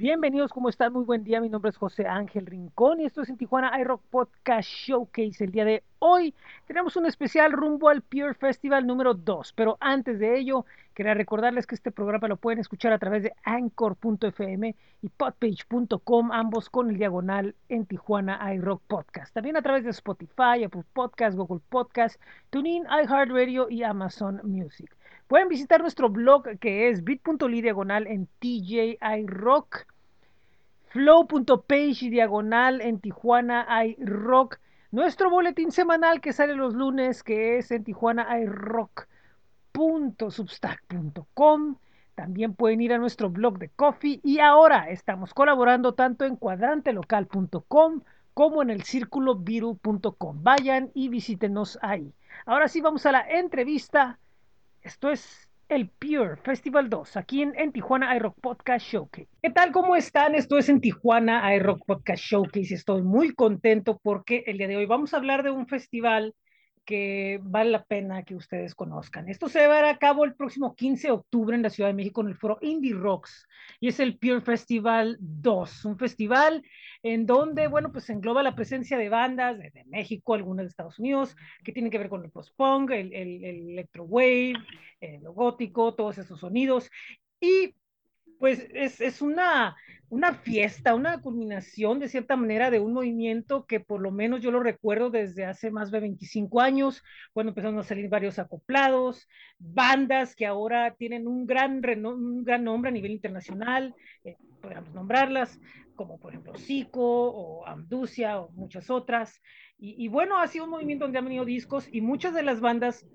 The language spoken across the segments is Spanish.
Bienvenidos, ¿cómo están? Muy buen día. Mi nombre es José Ángel Rincón y esto es en Tijuana iRock Podcast Showcase. El día de hoy tenemos un especial rumbo al Pure Festival número 2. Pero antes de ello, quería recordarles que este programa lo pueden escuchar a través de anchor.fm y podpage.com, ambos con el diagonal en Tijuana iRock Podcast. También a través de Spotify, Apple Podcast, Google Podcast, TuneIn, iHeartRadio y Amazon Music. Pueden visitar nuestro blog que es bit.ly diagonal en TJI Rock, flow.page diagonal en Tijuana iRock, nuestro boletín semanal que sale los lunes que es en Tijuana iRock.substack.com. También pueden ir a nuestro blog de Coffee y ahora estamos colaborando tanto en cuadrantelocal.com como en el círculo viru.com. Vayan y visítenos ahí. Ahora sí vamos a la entrevista esto es el Pure Festival 2, aquí en, en Tijuana iRock Podcast Showcase. ¿Qué tal? ¿Cómo están? Esto es en Tijuana iRock Podcast Showcase estoy muy contento porque el día de hoy vamos a hablar de un festival que vale la pena que ustedes conozcan. Esto se va a llevar a cabo el próximo 15 de octubre en la Ciudad de México en el foro Indie Rocks y es el Pure Festival 2, un festival en donde, bueno, pues engloba la presencia de bandas de, México, algunas de Estados Unidos, que tienen que ver con el post-punk, el, el, el electro wave, lo gótico, todos esos sonidos. Y pues es, es una, una fiesta, una culminación de cierta manera de un movimiento que por lo menos yo lo recuerdo desde hace más de 25 años, cuando empezaron a salir varios acoplados, bandas que ahora tienen un gran, gran nombre a nivel internacional, eh, podríamos nombrarlas, como por ejemplo Zico o Amducia o muchas otras. Y, y bueno, ha sido un movimiento donde han venido discos y muchas de las bandas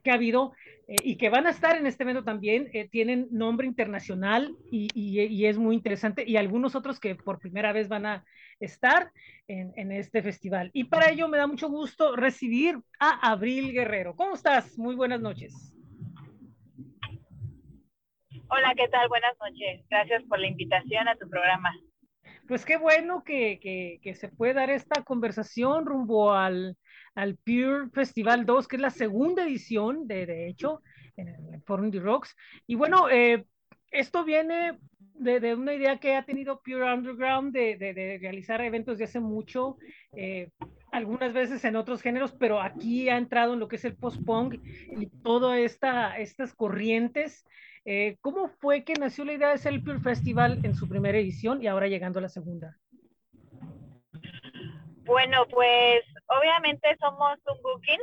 que ha habido eh, y que van a estar en este evento también, eh, tienen nombre internacional y, y, y, es muy interesante, y algunos otros que por primera vez van a estar en, en, este festival. Y para ello me da mucho gusto recibir a Abril Guerrero. ¿Cómo estás? Muy buenas noches. Hola, ¿qué tal? Buenas noches. Gracias por la invitación a tu programa. Pues qué bueno que, que, que se puede dar esta conversación rumbo al, al Pure Festival 2, que es la segunda edición, de, de hecho, en el Forum Indie Rocks. Y bueno, eh, esto viene de, de, una idea que ha tenido Pure Underground de, de, de realizar eventos de hace mucho, eh, algunas veces en otros géneros, pero aquí ha entrado en lo que es el post-punk y todas esta, estas corrientes. Eh, ¿Cómo fue que nació la idea de hacer el Pure Festival en su primera edición y ahora llegando a la segunda? Bueno, pues obviamente somos un booking,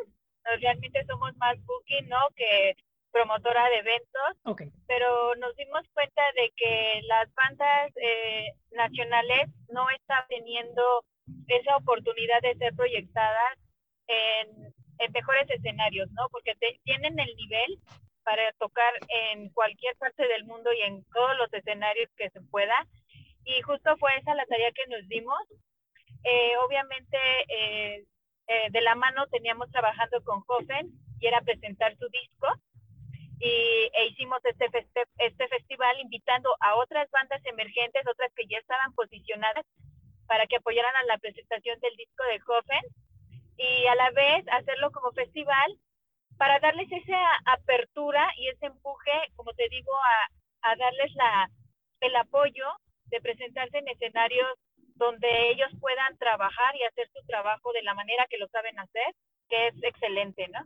realmente somos más booking, ¿no? Que promotora de eventos, okay. pero nos dimos cuenta de que las bandas eh, nacionales no están teniendo esa oportunidad de ser proyectadas en, en mejores escenarios, ¿no? Porque te, tienen el nivel para tocar en cualquier parte del mundo y en todos los escenarios que se pueda. Y justo fue esa la tarea que nos dimos. Eh, obviamente, eh, eh, de la mano teníamos trabajando con Hoffen y era presentar su disco. Y e hicimos este, este festival invitando a otras bandas emergentes, otras que ya estaban posicionadas, para que apoyaran a la presentación del disco de Hoffen y a la vez hacerlo como festival para darles esa apertura y ese empuje, como te digo, a, a darles la, el apoyo de presentarse en escenarios donde ellos puedan trabajar y hacer su trabajo de la manera que lo saben hacer, que es excelente, ¿no?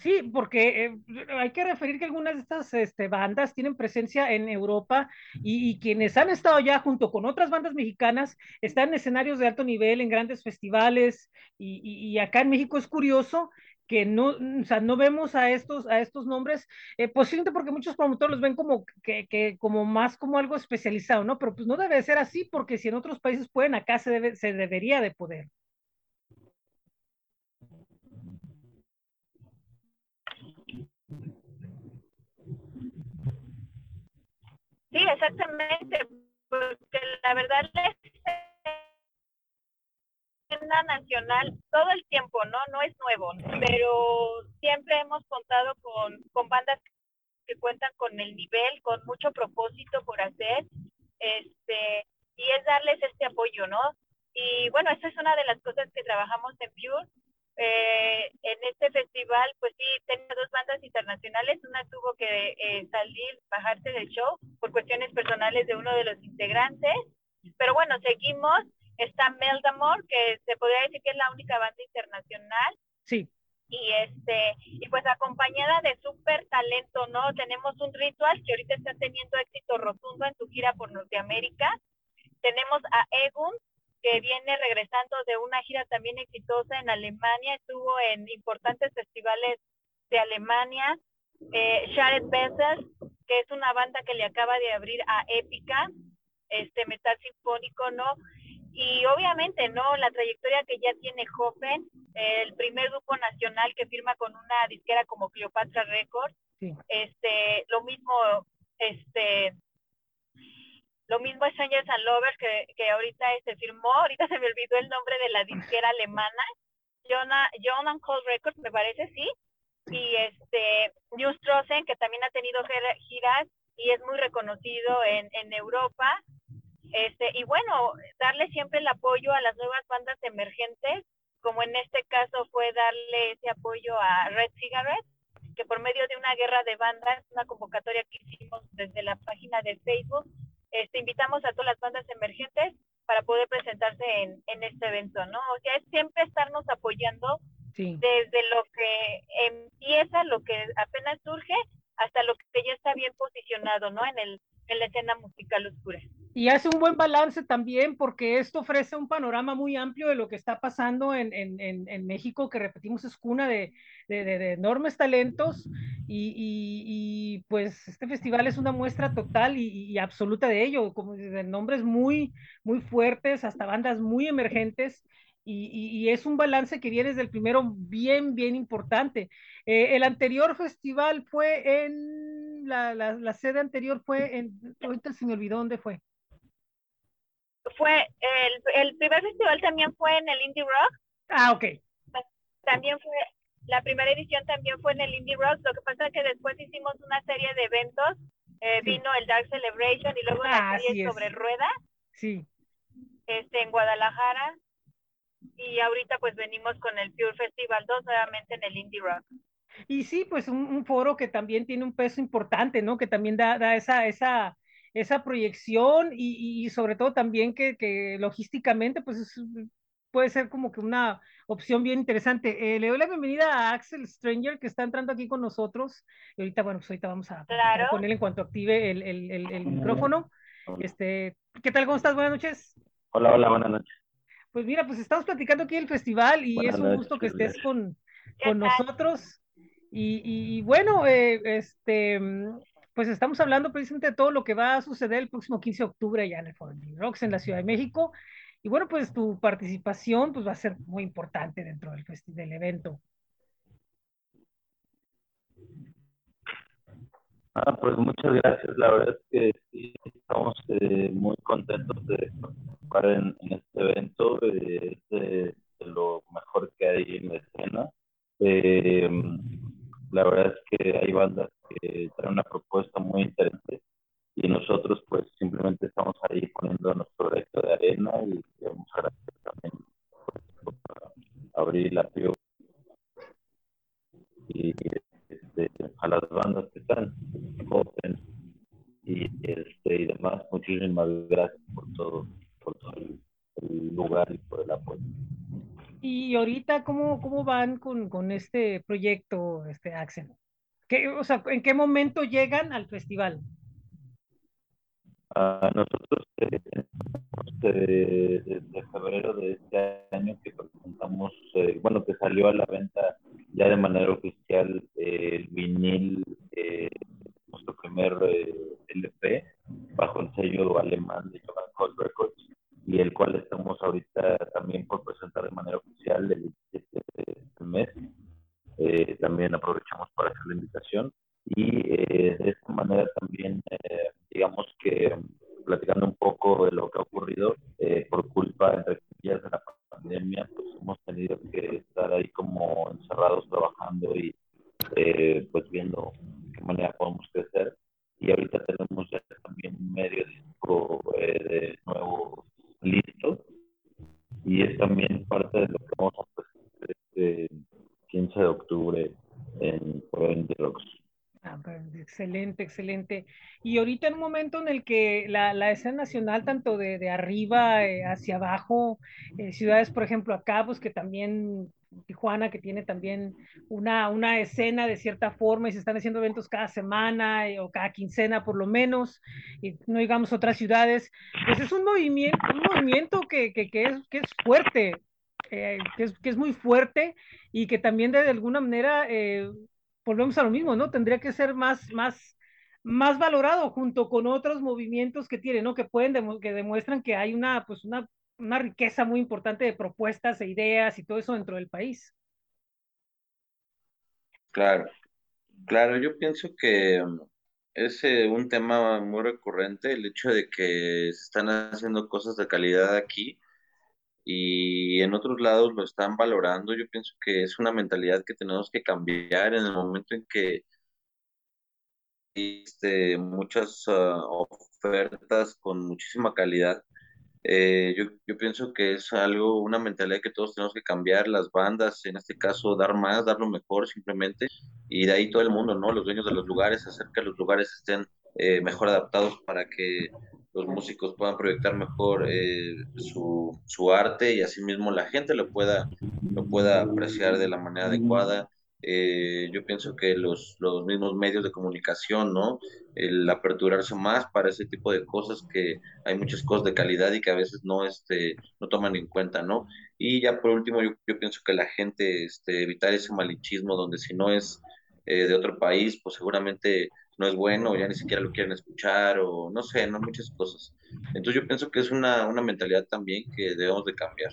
Sí, porque eh, hay que referir que algunas de estas este, bandas tienen presencia en Europa y, y, quienes han estado ya junto con otras bandas mexicanas están en escenarios de alto nivel, en grandes festivales y, y, y acá en México es curioso que no, o sea, no vemos a estos, a estos nombres, eh, posiblemente porque muchos promotores los ven como que, que, como más como algo especializado, ¿no? Pero pues no debe ser así, porque si en otros países pueden, acá se, debe, se debería de poder. Sí, exactamente, porque la verdad es nacional todo el tiempo, ¿no? No es nuevo, pero siempre hemos contado con, con bandas que cuentan con el nivel, con mucho propósito por hacer, este, y es darles este apoyo, ¿no? Y bueno, esa es una de las cosas que trabajamos en Pure, eh, en este festival, pues sí, tenía dos bandas internacionales. Una tuvo que eh, salir, bajarse del show por cuestiones personales de uno de los integrantes. Pero bueno, seguimos. Está Meldamore, que se podría decir que es la única banda internacional. Sí. Y este, y pues acompañada de súper talento, ¿no? Tenemos un ritual que ahorita está teniendo éxito rotundo en su gira por Norteamérica. Tenemos a Egun, que viene regresando de una gira también exitosa en Alemania, estuvo en importantes festivales de Alemania. Eh, Shared Bessel, que es una banda que le acaba de abrir a Épica, este metal sinfónico, ¿no? Y obviamente, ¿no? La trayectoria que ya tiene Hoffen, el primer grupo nacional que firma con una disquera como Cleopatra Records, este, lo mismo, este, lo mismo Strangers and Lovers que, que ahorita se firmó, ahorita se me olvidó el nombre de la disquera alemana, Jonah, John Cole Records, me parece, sí. Y este, News que también ha tenido giras y es muy reconocido en, en Europa. Este, y bueno, darle siempre el apoyo a las nuevas bandas emergentes, como en este caso fue darle ese apoyo a Red Cigarette, que por medio de una guerra de bandas, una convocatoria que hicimos desde la página de Facebook, este, invitamos a todas las bandas emergentes para poder presentarse en, en este evento, ¿no? O sea, es siempre estarnos apoyando desde lo que empieza, lo que apenas surge, hasta lo que ya está bien posicionado, ¿no? En, el, en la escena musical oscura. Y hace un buen balance también porque esto ofrece un panorama muy amplio de lo que está pasando en, en, en México, que repetimos es cuna de, de, de, enormes talentos y, y, pues este festival es una muestra total y, absoluta de ello, como nombres muy, muy fuertes, hasta bandas muy emergentes. Y, es un balance que viene desde el primero bien, bien importante. Eh, el anterior festival fue en, la, la, la, sede anterior fue en, ahorita se me olvidó dónde fue fue el, el primer festival también fue en el Indie Rock. Ah, ok. También fue, la primera edición también fue en el Indie Rock. Lo que pasa es que después hicimos una serie de eventos. Eh, vino el Dark Celebration y luego la serie sobre ruedas. Sí. Este, en Guadalajara. Y ahorita pues venimos con el Pure Festival 2 nuevamente en el Indie Rock. Y sí, pues un, un, foro que también tiene un peso importante, ¿no? Que también da, da esa, esa, esa proyección y, y, sobre todo también que, que logísticamente pues puede ser como que una opción bien interesante. Eh, le doy la bienvenida a Axel Stranger que está entrando aquí con nosotros y ahorita, bueno, pues ahorita vamos a, claro. poner en cuanto active el, el, el, el, micrófono. Este, ¿Qué tal? ¿Cómo estás? Buenas noches. Hola, hola, buenas noches. Pues mira, pues estamos platicando aquí del festival y buenas es un noches, gusto que estés con, con nosotros. Y, y, bueno, eh, este, pues estamos hablando precisamente de todo lo que va a suceder el próximo 15 de octubre allá en el Foro Rocks en la Ciudad de México. Y bueno, pues tu participación pues va a ser muy importante dentro del, del evento. Ah, pues muchas gracias. La verdad es que sí, estamos eh, muy contentos de participar en, en este evento. Eh, de, de, lo mejor que hay en la escena. Eh, la verdad es que hay bandas que traen una propuesta muy interesante y nosotros pues simplemente estamos ahí poniendo nuestro proyecto de arena y queremos agradecer también pues, por abrir la PIO y este, a las bandas que están open y este y demás. Muchísimas gracias por todo por todo el, el lugar y por el apoyo. Y ahorita, ¿cómo, cómo van con, con este proyecto, este Axel? ¿Qué, o sea, ¿En qué momento llegan al festival? Uh, nosotros eh, desde, desde, febrero de este año que presentamos, eh, bueno, que salió a la venta ya de manera oficial y es también parte de lo que vamos a hacer este 15 de octubre en Provenderox. Ah, pues, excelente, excelente. Y ahorita en un momento en el que la, la escena nacional, tanto de, de arriba eh, hacia abajo, eh, ciudades, por ejemplo, acá, pues que también Tijuana, que tiene también una, una escena de cierta forma y se están haciendo eventos cada semana eh, o cada quincena por lo menos, y no digamos otras ciudades, pues es un movimiento, un movimiento que, que, que es, que es fuerte, eh, que, es, que es muy fuerte y que también de alguna manera, eh, volvemos a lo mismo, ¿no? Tendría que ser más, más, más valorado junto con otros movimientos que tiene, ¿no? Que pueden, que demuestran que hay una, pues una una riqueza muy importante de propuestas e ideas y todo eso dentro del país. Claro, claro, yo pienso que mm, es eh, un tema muy recurrente el hecho de que se están haciendo cosas de calidad aquí y en otros lados lo están valorando. Yo pienso que es una mentalidad que tenemos que cambiar en el momento en que muchas uh, ofertas con muchísima calidad eh, yo, yo pienso que es algo, una mentalidad que todos tenemos que cambiar, las bandas, en este caso, dar más, dar lo mejor simplemente, y de ahí todo el mundo, ¿no? Los dueños de los lugares, hacer que los lugares estén eh, mejor adaptados para que los músicos puedan proyectar mejor eh, su, su arte y asimismo la gente lo pueda, lo pueda apreciar de la manera adecuada eh, yo pienso que los, los mismos medios de comunicación, ¿no? El aperturarse más para ese tipo de cosas que hay muchas cosas de calidad y que a veces no, este, no toman en cuenta, ¿no? Y ya por último, yo, pienso que la gente, este, evitar ese malichismo donde si no es eh, de otro país, pues seguramente no es bueno, ya ni siquiera lo quieren escuchar, o no sé, no muchas cosas. Entonces yo pienso que es una, una mentalidad también que debemos de cambiar.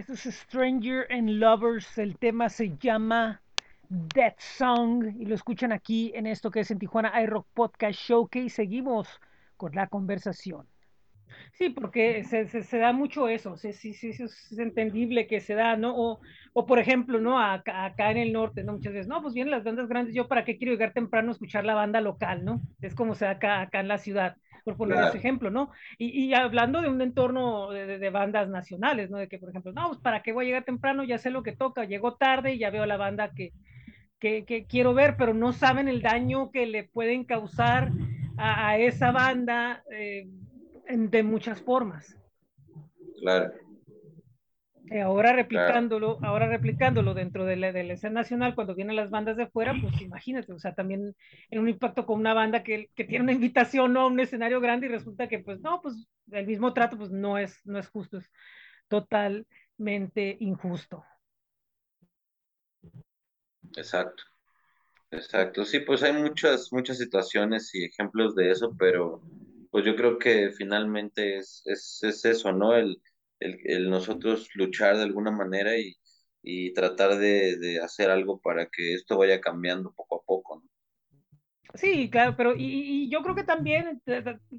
Esto es Stranger and Lovers. El tema se llama Death Song y lo escuchan aquí en esto que es en Tijuana iRock Podcast Showcase. Seguimos con la conversación. Sí, porque se, da mucho eso, sí, es entendible que se da, ¿no? O, o por ejemplo, ¿no? Acá, en el norte, ¿no? Muchas veces, no, pues vienen las bandas grandes, yo para qué quiero llegar temprano a escuchar la banda local, ¿no? Es como se da acá en la ciudad, por poner claro. ese ejemplo, ¿no? Y, y, hablando de un entorno de, bandas nacionales, ¿no? De que, por ejemplo, no, pues para qué voy a llegar temprano, ya sé lo que toca, llego tarde y ya veo la banda que, que, que quiero ver, pero no saben el daño que le pueden causar a, a esa banda. Eh, de muchas formas. Claro. Eh, ahora replicándolo, claro. ahora replicándolo dentro de la, de la, escena nacional, cuando vienen las bandas de fuera, pues imagínate, o sea, también en un impacto con una banda que, que tiene una invitación ¿no? a un escenario grande y resulta que, pues, no, pues el mismo trato, pues no es, no es justo, es totalmente injusto. Exacto. Exacto, sí, pues hay muchas, muchas situaciones y ejemplos de eso, pero pues yo creo que finalmente es, es, es eso, ¿no? El, el, el, nosotros luchar de alguna manera y, y tratar de, de, hacer algo para que esto vaya cambiando poco a poco. Sí, claro, pero y, y yo creo que también,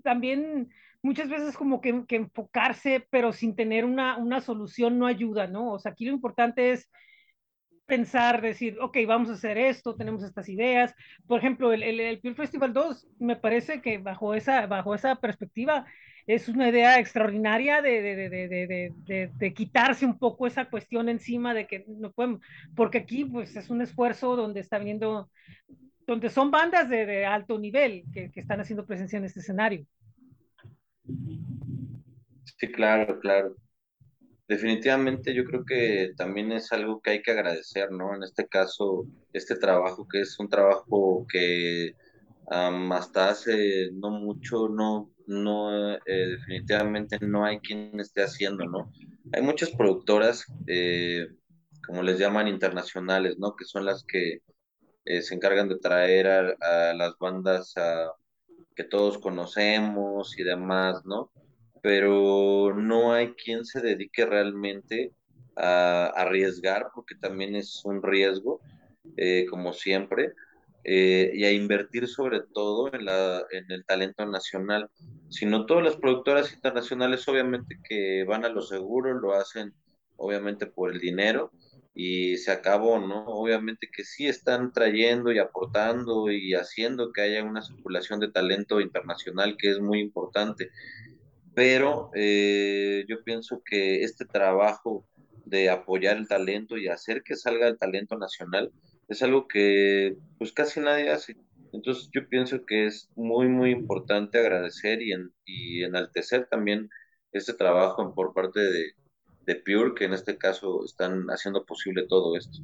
también muchas veces como que, que, enfocarse, pero sin tener una, una solución no ayuda, ¿no? O sea, aquí lo importante es pensar, decir, ok, vamos a hacer esto, tenemos estas ideas. Por ejemplo, el, el, el Pure Festival 2, me parece que bajo esa, bajo esa perspectiva es una idea extraordinaria de, de, de, de, quitarse un poco esa cuestión encima de que no podemos, porque aquí pues es un esfuerzo donde está viniendo, donde son bandas de, alto nivel que, que están haciendo presencia en este escenario. Sí, claro, claro definitivamente yo creo que también es algo que hay que agradecer, ¿no? En este caso, este trabajo que es un trabajo que um, hasta hace no mucho, no, no, eh, definitivamente no hay quien esté haciendo, ¿no? Hay muchas productoras, eh, como les llaman, internacionales, ¿no? Que son las que eh, se encargan de traer a, a las bandas a, que todos conocemos y demás, ¿no? pero no hay quien se dedique realmente a, arriesgar, porque también es un riesgo, como siempre, eh, y a invertir sobre todo en, la, en el talento nacional. Sino todas las productoras internacionales, obviamente que van a lo seguro, lo hacen obviamente por el dinero, y se acabó, ¿no? Obviamente que sí están trayendo y aportando y haciendo que haya una circulación de talento internacional que es muy importante pero eh, yo pienso que este trabajo de apoyar el talento y hacer que salga el talento nacional es algo que pues casi nadie hace. Entonces yo pienso que es muy, muy importante agradecer y, en, y enaltecer también este trabajo por parte de, de Pure, que en este caso están haciendo posible todo esto.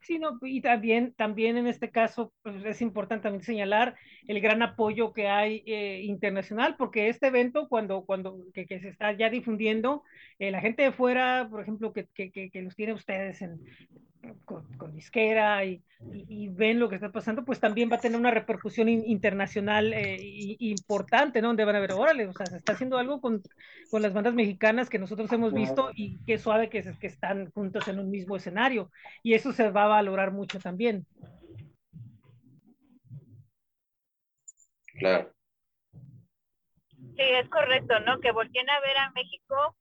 Sí, no, y también, también en este caso pues es importante también señalar el gran apoyo que hay eh, internacional, porque este evento, cuando, cuando que, que se está ya difundiendo, eh, la gente de fuera, por ejemplo, que, que, que los tiene ustedes en, con, con disquera y, y, y, ven lo que está pasando, pues también va a tener una repercusión in, internacional eh, y, importante, ¿no? Donde van a ver, órale, o sea, se está haciendo algo con, con las bandas mexicanas que nosotros hemos visto y qué suave que, es, que están juntos en un mismo escenario. Y eso se va a valorar mucho también. Claro. Sí, es correcto, ¿no? Que volteen a ver a México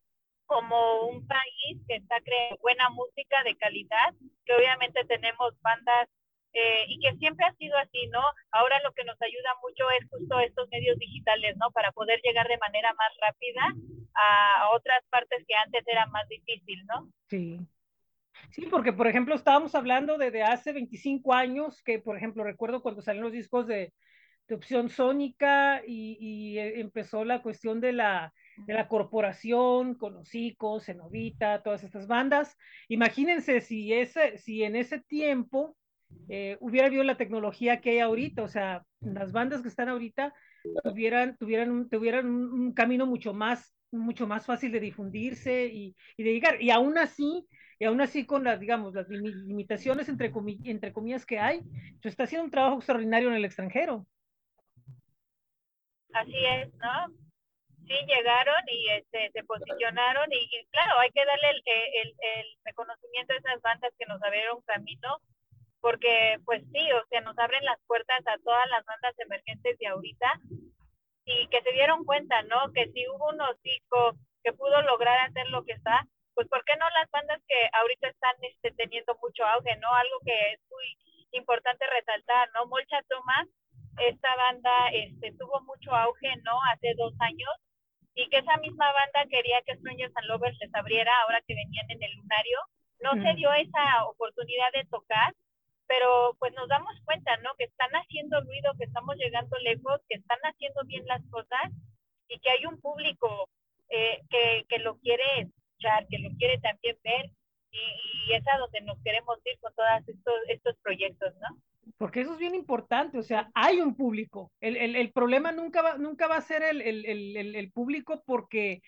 como un país que está creando buena música de calidad, que obviamente tenemos bandas eh, y que siempre ha sido así, ¿no? Ahora lo que nos ayuda mucho es justo estos medios digitales, ¿no? Para poder llegar de manera más rápida a, a otras partes que antes era más difícil, ¿no? Sí. Sí, porque por ejemplo estábamos hablando de, de hace 25 años, que por ejemplo recuerdo cuando salieron los discos de, de opción sónica y, y, empezó la cuestión de la, de la corporación con Hocico, Cenovita, todas estas bandas. Imagínense si, ese, si en ese tiempo eh, hubiera habido la tecnología que hay ahorita, o sea, las bandas que están ahorita tuvieran, tuvieran, tuvieran un, camino mucho más, mucho más fácil de difundirse y, y, de llegar. Y aún así, y aún así con las, digamos, las limitaciones entre, comi entre comillas que hay, se está haciendo un trabajo extraordinario en el extranjero. Así es, ¿no? Sí llegaron y este, se posicionaron y, claro, hay que darle el, el, el, reconocimiento a esas bandas que nos abrieron camino, porque pues sí, o sea, nos abren las puertas a todas las bandas emergentes de ahorita y que se dieron cuenta, ¿no? Que si hubo un hocico que pudo lograr hacer lo que está, pues ¿por qué no las bandas que ahorita están este, teniendo mucho auge, ¿no? Algo que es muy importante resaltar, ¿no? Molcha Thomas, esta banda este, tuvo mucho auge, ¿no? Hace dos años y que esa misma banda quería que Strangers and Lovers les abriera ahora que venían en el lunario. No se dio esa oportunidad de tocar, pero pues nos damos cuenta, ¿no? Que están haciendo ruido, que estamos llegando lejos, que están haciendo bien las cosas y que hay un público eh, que, que lo quiere escuchar, que lo quiere también ver y, es a donde nos queremos ir con todos estos, estos proyectos, ¿no? Porque eso es bien importante, o sea, hay un público. El, el, el problema nunca va, nunca va a ser el, el público porque,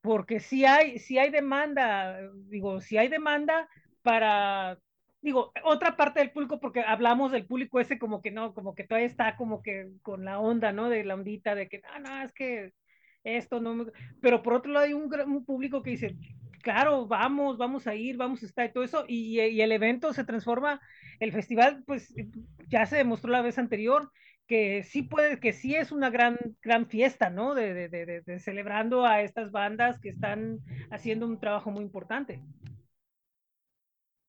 porque si hay, si hay demanda, digo, si hay demanda para, digo, otra parte del público, porque hablamos del público ese como que no, como que todavía está como que con la onda, ¿no? De la ondita de que, ah, no, es que esto no, pero por otro lado hay un, un público que dice, claro, vamos, vamos a ir, vamos a estar y todo eso, y, el evento se transforma, el festival, pues ya se demostró la vez anterior que sí puede, que sí es una gran, gran fiesta, ¿no? De, de, de, de celebrando a estas bandas que están haciendo un trabajo muy importante.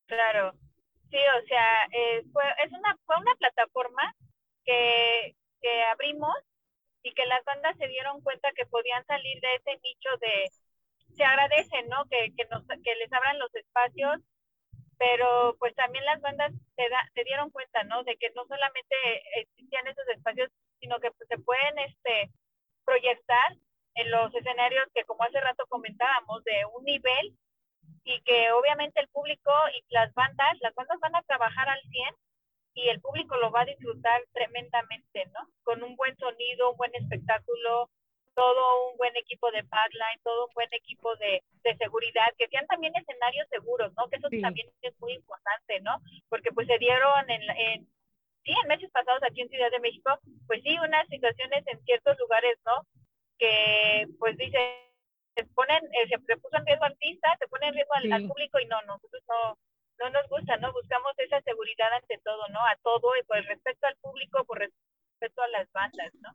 Claro, sí, o sea, eh, fue, es una, fue una plataforma que, que abrimos y que las bandas se dieron cuenta que podían salir de ese nicho de, se agradece, ¿no? Que, que, nos, que les abran los espacios, pero pues también las bandas se, da, se dieron cuenta, ¿no? De que no solamente existían esos espacios, sino que pues, se pueden este, proyectar en los escenarios que como hace rato comentábamos, de un nivel y que obviamente el público y las bandas, las bandas van a trabajar al 100 y el público lo va a disfrutar tremendamente, ¿no? Con un buen sonido, un buen espectáculo, todo un buen equipo de backline, todo un buen equipo de, de seguridad, que sean también escenarios seguros, ¿no? Que eso sí. también es muy importante, ¿no? Porque pues se dieron en, en, sí, en meses pasados aquí en Ciudad de México, pues sí, unas situaciones en ciertos lugares, ¿no? Que pues dice, se ponen, eh, se puso en riesgo artistas, se pone en riesgo al, sí. al público y no, nosotros no, no nos gusta, ¿no? Buscamos esa seguridad ante todo, ¿no? A todo y por respeto al público, por respeto a las bandas, ¿no?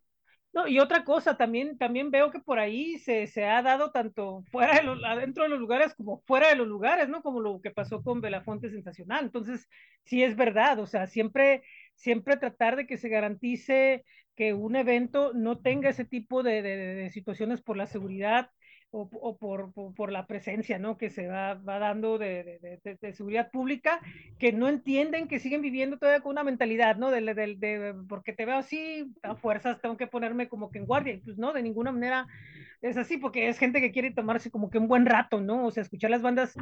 No, y otra cosa, también, también veo que por ahí se, se ha dado tanto fuera de los, adentro de los lugares como fuera de los lugares, ¿no? Como lo que pasó con Belafonte Sensacional. Entonces, sí es verdad, o sea, siempre, siempre tratar de que se garantice que un evento no tenga ese tipo de, de, de situaciones por la seguridad o, o por, por, la presencia ¿no? que se va, va dando de, de, seguridad pública, que no entienden, que siguen viviendo todavía con una mentalidad, ¿no? De, porque te veo así, a fuerzas tengo que ponerme como que en guardia, pues no, de ninguna manera es así, porque es gente que quiere tomarse como que un buen rato, ¿no? O sea, escuchar las bandas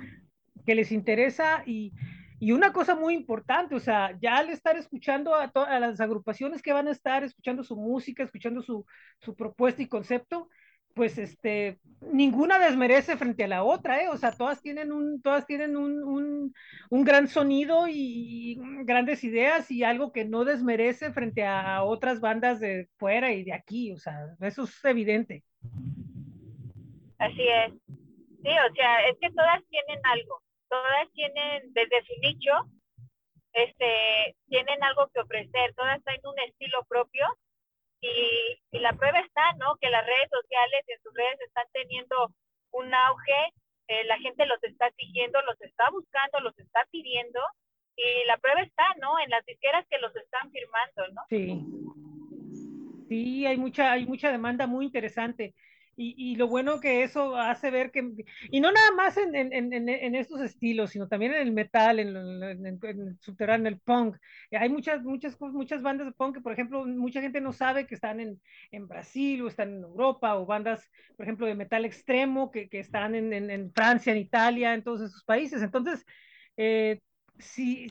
que les interesa y, y una cosa muy importante, o sea, ya al estar escuchando a, a las agrupaciones que van a estar escuchando su música, escuchando su, su propuesta y concepto, pues este, ninguna desmerece frente a la otra, ¿eh? O sea, todas tienen un, todas tienen un, un, un gran sonido y, grandes ideas y algo que no desmerece frente a otras bandas de fuera y de aquí, o sea, eso es evidente. Así es. Sí, o sea, es que todas tienen algo, todas tienen desde su nicho, este, tienen algo que ofrecer, todas tienen un estilo propio y, y, la prueba está, ¿no? Que las redes sociales en sus redes están teniendo un auge, eh, la gente los está siguiendo, los está buscando, los está pidiendo y la prueba está, ¿no? En las disqueras que los están firmando, ¿no? Sí. Sí, hay mucha, hay mucha demanda muy interesante. Y, y, lo bueno que eso hace ver que, y no nada más en, en, en, en estos estilos, sino también en el metal, en, en, el subterráneo, el punk. Hay muchas, muchas, muchas bandas de punk que, por ejemplo, mucha gente no sabe que están en, en Brasil o están en Europa, o bandas, por ejemplo, de metal extremo que, que están en, en, Francia, en Italia, en todos esos países. Entonces, eh, sí,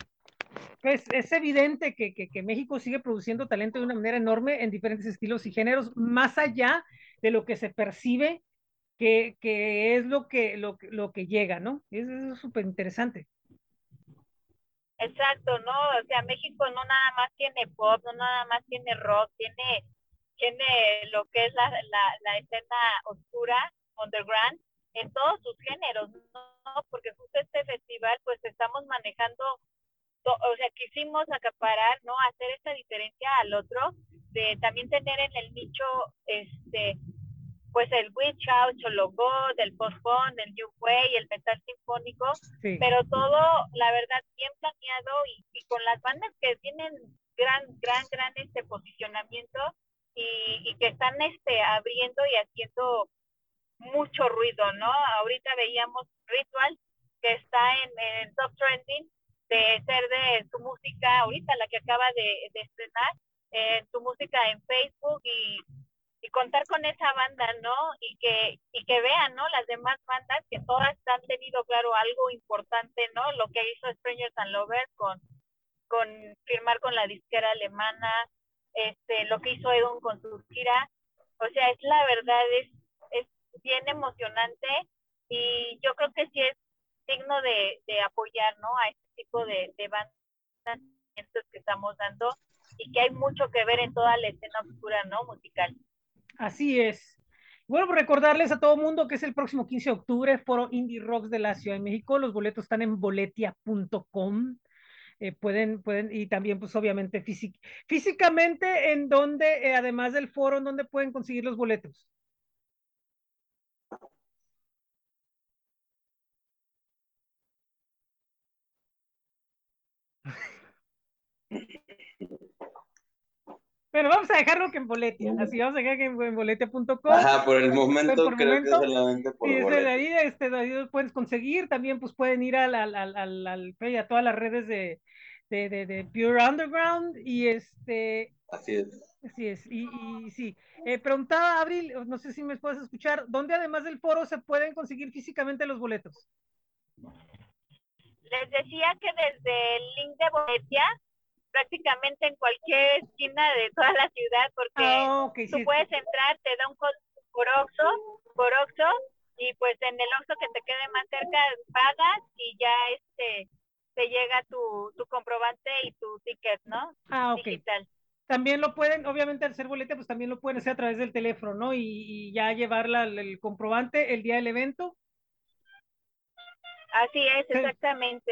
pues es evidente que, que, que, México sigue produciendo talento de una manera enorme en diferentes estilos y géneros, más allá de lo que se percibe que, que es lo que, lo, lo que llega, ¿no? Eso es súper interesante. Exacto, ¿no? O sea, México no nada más tiene pop, no nada más tiene rock, tiene tiene lo que es la, la, la escena oscura, underground, en todos sus géneros, ¿no? Porque justo este festival, pues estamos manejando, o sea, quisimos acaparar, ¿no? Hacer esta diferencia al otro, de también tener en el nicho, este, pues el witch house, Chologo, del post-punk, el new way, el metal sinfónico, pero todo, la verdad, bien planeado y, y, con las bandas que tienen gran, gran, gran este posicionamiento y, y que están este abriendo y haciendo mucho ruido, ¿no? Ahorita veíamos Ritual, que está en, en top trending, de ser de su música, ahorita la que acaba de, de estrenar, eh, su música en Facebook y, y, contar con esa banda, ¿no? Y que, y que vean, ¿no? Las demás bandas que todas han tenido, claro, algo importante, ¿no? Lo que hizo Strangers and Lovers con, con firmar con la disquera alemana, este, lo que hizo Edon con su gira. O sea, es la verdad, es bien emocionante y yo creo que sí es digno de, de apoyar ¿no? a este tipo de, de bandas que estamos dando y que hay mucho que ver en toda la escena oscura ¿no? musical. Así es. Bueno, pues recordarles a todo mundo que es el próximo 15 de octubre, Foro Indie Rocks de la Ciudad de México. Los boletos están en boletia.com. Eh, pueden, pueden, y también, pues obviamente, físicamente, en donde, eh, además del foro, en donde pueden conseguir los boletos. Pero vamos a dejarlo que en Boletia, así vamos a dejar que en boletia.com. Ajá, por el momento por creo momento, que solamente por y desde ahí, este, ahí lo puedes conseguir, también pues pueden ir al, al, al, al, al a todas las redes de, de, de, de, Pure Underground y este... Así es. Así es, y, y sí. Eh, preguntaba Abril, no sé si me puedes escuchar, ¿dónde además del foro se pueden conseguir físicamente los boletos? Les decía que desde el link de Boletia prácticamente en cualquier esquina de toda la ciudad porque ah, okay, tú sí, puedes entrar, te da un código por Oxxo, por Oxxo y pues en el Oxxo que te quede más cerca pagas y ya este te llega tu, tu comprobante y tu ticket, ¿no? Ah, ok. Digital. También lo pueden, obviamente al ser boleta, pues también lo pueden hacer a través del teléfono, ¿no? Y, y ya llevar la, el comprobante el día del evento. Así es, exactamente.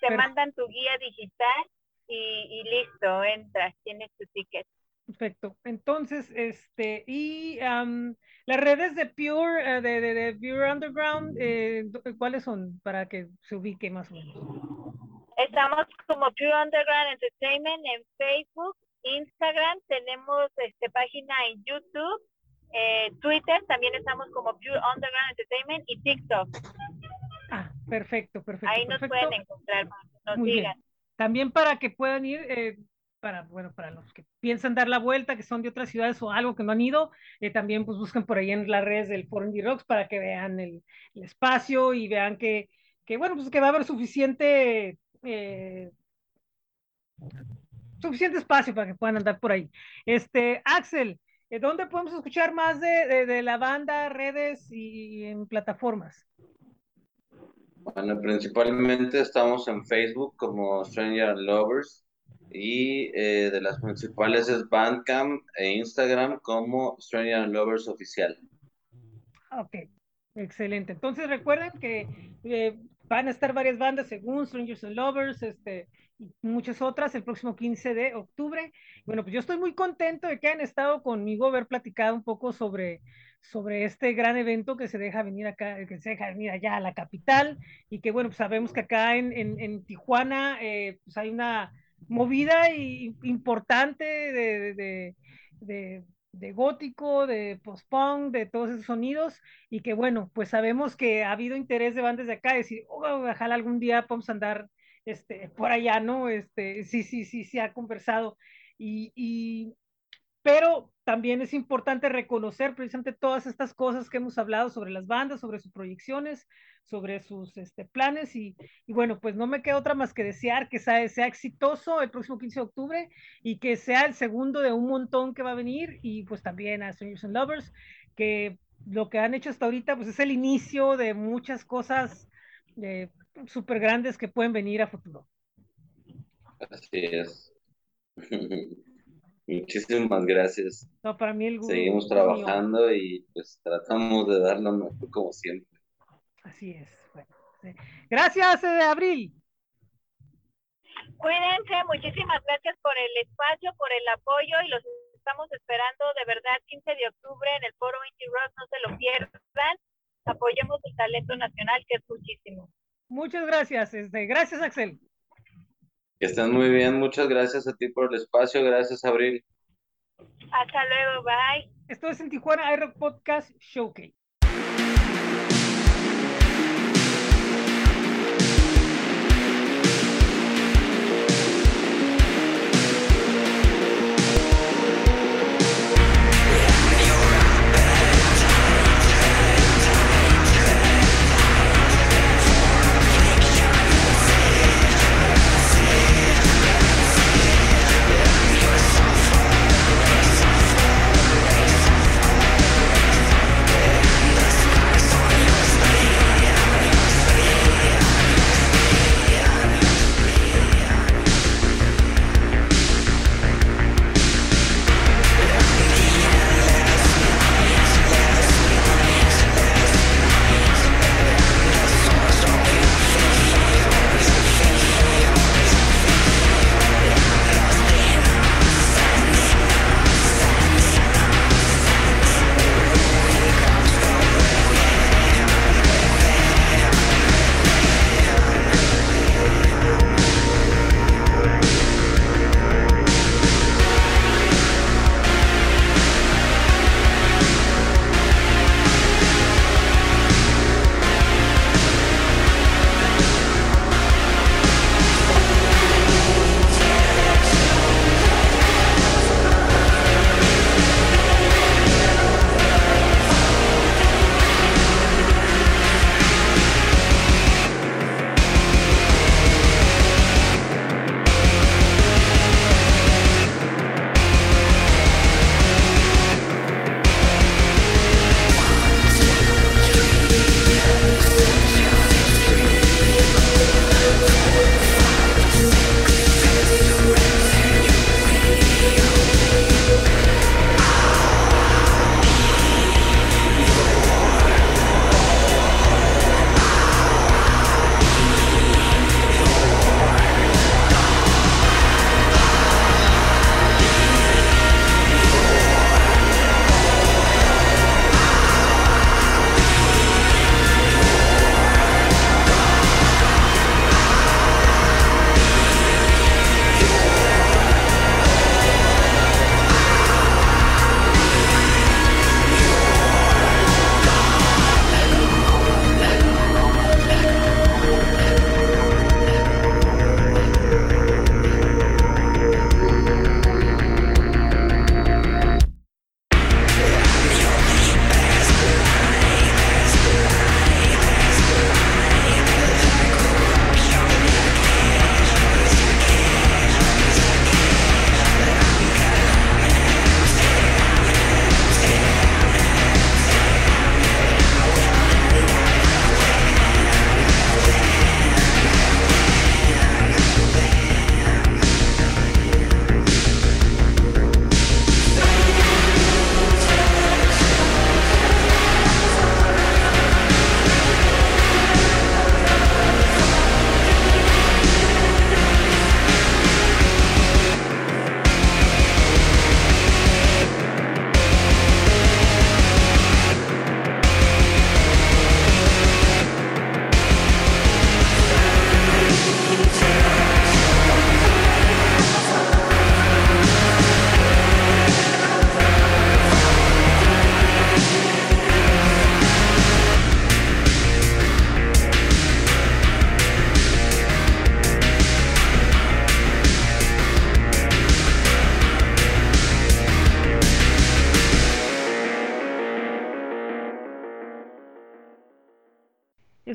Te Pero... mandan tu guía digital y, y listo, entras, tienes tu ticket. Perfecto. Entonces, este, y um, las redes de Pure, uh, de, de, de, Pure Underground, eh, ¿cuáles son para que se ubique más o menos? Estamos como Pure Underground Entertainment en Facebook, Instagram, tenemos este, página en YouTube, eh, Twitter, también estamos como Pure Underground Entertainment y TikTok. Ah, perfecto, perfecto. Ahí perfecto. nos pueden encontrar, nos Muy digan. Bien. También para que puedan ir, eh, para, bueno, para los que piensan dar la vuelta, que son de otras ciudades o algo que no han ido, eh, también pues busquen por ahí en las redes del Foro Indie Rocks para que vean el, espacio y vean que, que, bueno, pues que va a haber suficiente, eh, suficiente espacio para que puedan andar por ahí. Este, Axel, ¿dónde podemos escuchar más de, de, de la banda, redes y, y en plataformas? Bueno, principalmente estamos en Facebook como Stranger Lovers y eh, de las principales es Bandcamp e Instagram como Stranger Lovers Oficial. Ok, excelente. Entonces recuerden que eh, van a estar varias bandas según Strangers and Lovers, este, y muchas otras el próximo 15 de octubre. Bueno, pues yo estoy muy contento de que hayan estado conmigo, haber platicado un poco sobre, sobre este gran evento que se deja venir acá, que se deja venir allá a la capital y que bueno, pues sabemos que acá en, en, en Tijuana eh, pues hay una movida y, importante de, de, de, de gótico, de post-punk, de todos esos sonidos y que bueno, pues sabemos que ha habido interés de bandas de acá, decir, oh, ojalá algún día podamos andar este, por allá, ¿no? Este, sí, sí, sí, se ha conversado. Y, y, pero también es importante reconocer precisamente todas estas cosas que hemos hablado sobre las bandas, sobre sus proyecciones, sobre sus este, planes y, y, bueno, pues no me queda otra más que desear que sea, sea, exitoso el próximo 15 de octubre y que sea el segundo de un montón que va a venir y pues también a Strangers and Lovers, que lo que han hecho hasta ahorita pues es el inicio de muchas cosas eh, súper grandes que pueden venir a futuro. Así es. Muchísimas gracias. No, para mí el Seguimos gusto mío. trabajando y pues tratamos de dar lo mejor como siempre. Así es. Bueno, sí. Gracias, eh, Abril. Cuídense, muchísimas gracias por el espacio, por el apoyo y los estamos esperando de verdad 15 de octubre en el Foro Indie Rock, no se lo pierdan. Apoyemos el talento nacional que es muchísimo. Muchas gracias. Este, gracias, Axel. Que estén muy bien, muchas gracias a ti por el espacio, gracias Abril. Hasta luego, bye. Esto es en Tijuana iRock Podcast Showcase.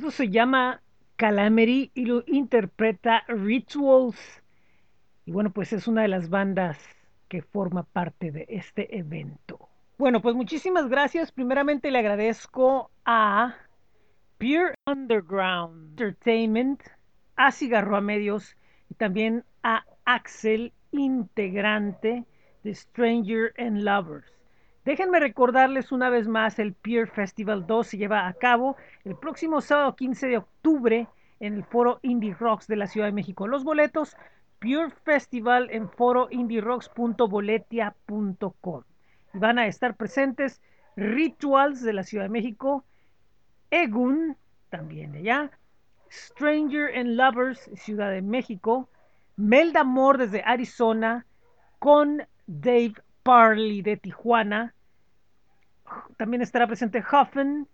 Eso se llama Calamity y lo interpreta Rituals. Y bueno, pues es una de las bandas que forma parte de este evento. Bueno, pues muchísimas gracias. Primeramente le agradezco a Pure Underground Entertainment, a Cigarro a Medios y también a Axel, integrante The Stranger and Lovers. Déjenme recordarles una vez más, el Peer Festival 2 se lleva a cabo el próximo sábado 15 de octubre en el foro Indie Rocks de la Ciudad de México. Los boletos, Pure Festival en foroindierocks.boletia.com. Y van a estar presentes Rituals de la Ciudad de México, Egun, también de allá, Stranger and Lovers, Ciudad de México, Melda Amor desde Arizona, con Dave Parley de Tijuana. También estará presente Huffen,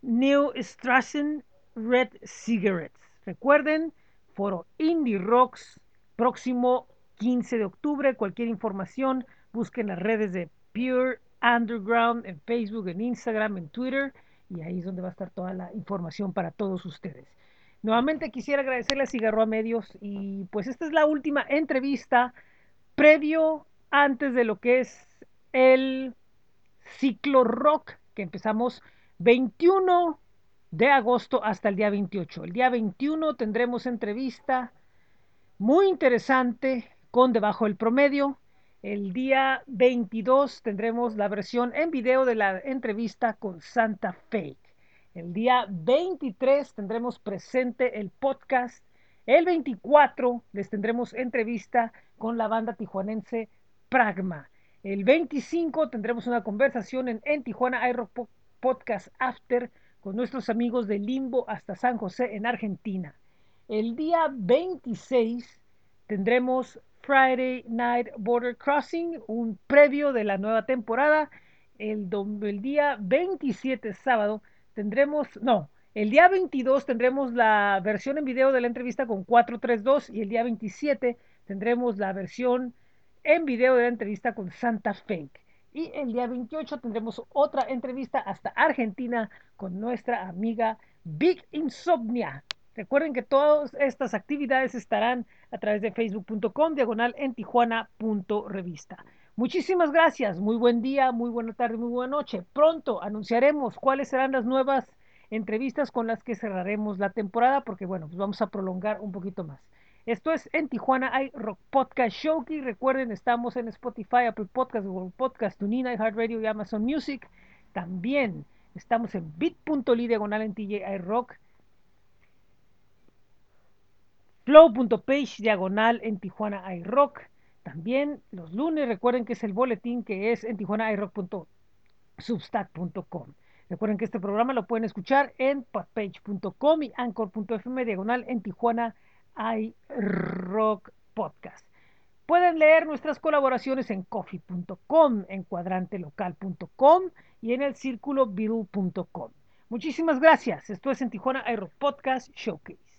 Neil Strassen, Red Cigarettes. Recuerden, foro Indie Rocks, próximo 15 de octubre. Cualquier información, busquen las redes de Pure Underground en Facebook, en Instagram, en Twitter. Y ahí es donde va a estar toda la información para todos ustedes. Nuevamente quisiera agradecerle a Cigarro a Medios y pues esta es la última entrevista previo antes de lo que es el ciclo rock que empezamos 21 de agosto hasta el día 28. El día 21 tendremos entrevista muy interesante con Debajo del Promedio. El día 22 tendremos la versión en video de la entrevista con Santa Fe. El día 23 tendremos presente el podcast. El 24 les tendremos entrevista con la banda tijuanense Pragma. El 25 tendremos una conversación en, en Tijuana iRock Podcast After con nuestros amigos de Limbo hasta San José en Argentina. El día 26 tendremos Friday Night Border Crossing, un previo de la nueva temporada. El, el día 27, sábado, tendremos, no, el día 22 tendremos la versión en video de la entrevista con 432 y el día 27 tendremos la versión en video de la entrevista con Santa Fake. Y el día 28 tendremos otra entrevista hasta Argentina con nuestra amiga Big Insomnia. Recuerden que todas estas actividades estarán a través de facebook.com diagonal en tijuana.revista. Muchísimas gracias, muy buen día, muy buena tarde, muy buena noche. Pronto anunciaremos cuáles serán las nuevas entrevistas con las que cerraremos la temporada porque bueno, pues vamos a prolongar un poquito más. Esto es en Tijuana hay Rock Podcast Showkey. Recuerden, estamos en Spotify, Apple Podcast, Google Podcast, TuneIn, iHeartRadio y Amazon Music. También estamos en bit.ly diagonal en TJ Rock. Flow.page diagonal en Tijuana iRock. También los lunes, recuerden que es el boletín que es en Tijuana iRock.substack.com. Recuerden que este programa lo pueden escuchar en podpage.com y anchor.fm diagonal en Tijuana iRock Podcast. Pueden leer nuestras colaboraciones en coffee.com, en cuadrantelocal.com y en el círculo Muchísimas gracias. Esto es en Tijuana iRock Podcast Showcase.